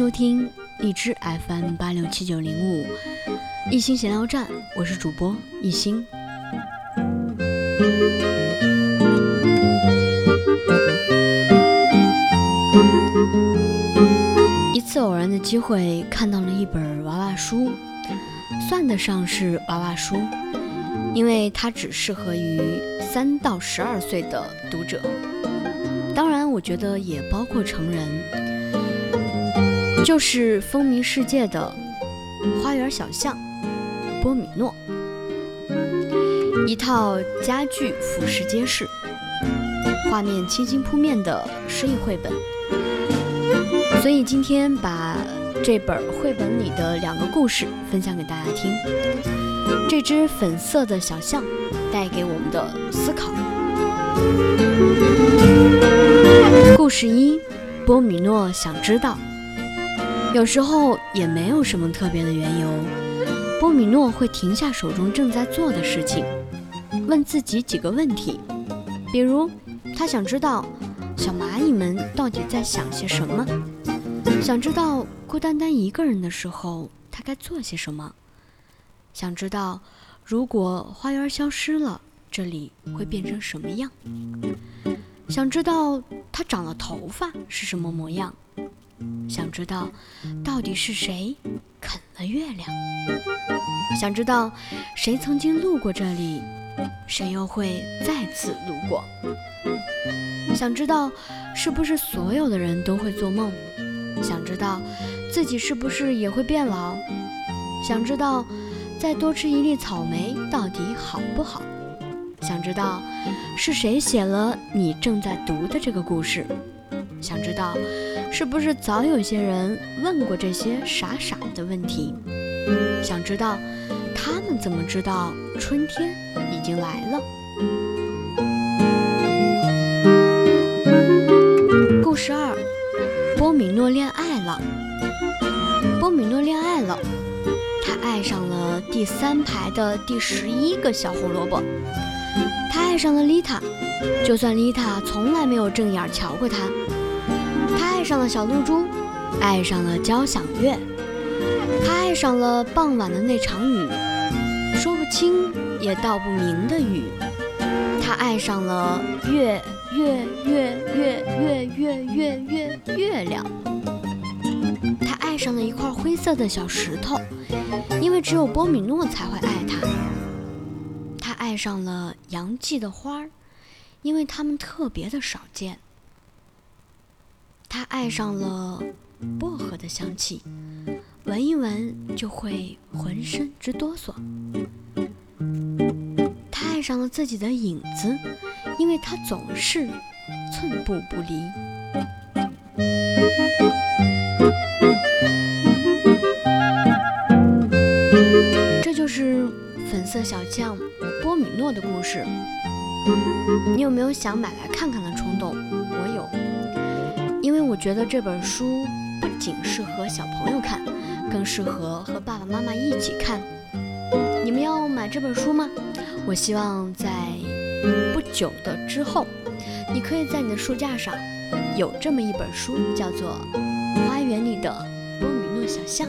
收听荔枝 FM 八六七九零五一心闲聊站，我是主播一心。一次偶然的机会，看到了一本娃娃书，算得上是娃娃书，因为它只适合于三到十二岁的读者。当然，我觉得也包括成人，就是风靡世界的《花园小巷》波米诺，一套家具俯拾皆是，画面清新扑面的诗意绘本。所以今天把这本绘本里的两个故事分享给大家听。这只粉色的小象带给我们的思考。故事一：波米诺想知道。有时候也没有什么特别的缘由，波米诺会停下手中正在做的事情，问自己几个问题，比如他想知道小蚂蚁们到底在想些什么，想知道孤单单一个人的时候他该做些什么，想知道如果花园消失了，这里会变成什么样。想知道他长了头发是什么模样？想知道到底是谁啃了月亮？想知道谁曾经路过这里，谁又会再次路过？想知道是不是所有的人都会做梦？想知道自己是不是也会变老？想知道再多吃一粒草莓到底好不好？想知道是谁写了你正在读的这个故事？想知道是不是早有些人问过这些傻傻的问题？想知道他们怎么知道春天已经来了？故事二：波米诺恋爱了。波米诺恋爱了，他爱上了第三排的第十一个小胡萝卜。他爱上了丽塔，就算丽塔从来没有正眼瞧过他。他爱上了小露珠，爱上了交响乐，他爱上了傍晚的那场雨，说不清也道不明的雨。他爱上了月月月月月月月月月亮。他爱上了一块灰色的小石头，因为只有波米诺才会爱他。他爱上了洋蓟的花儿，因为它们特别的少见。他爱上了薄荷的香气，闻一闻就会浑身直哆嗦。他爱上了自己的影子，因为他总是寸步不离。这就是粉色小将。波米诺的故事，你有没有想买来看看的冲动？因为我觉得这本书不仅适合小朋友看，更适合和爸爸妈妈一起看。你们要买这本书吗？我希望在不久的之后，你可以在你的书架上有这么一本书，叫做《花园里的波米诺小象》。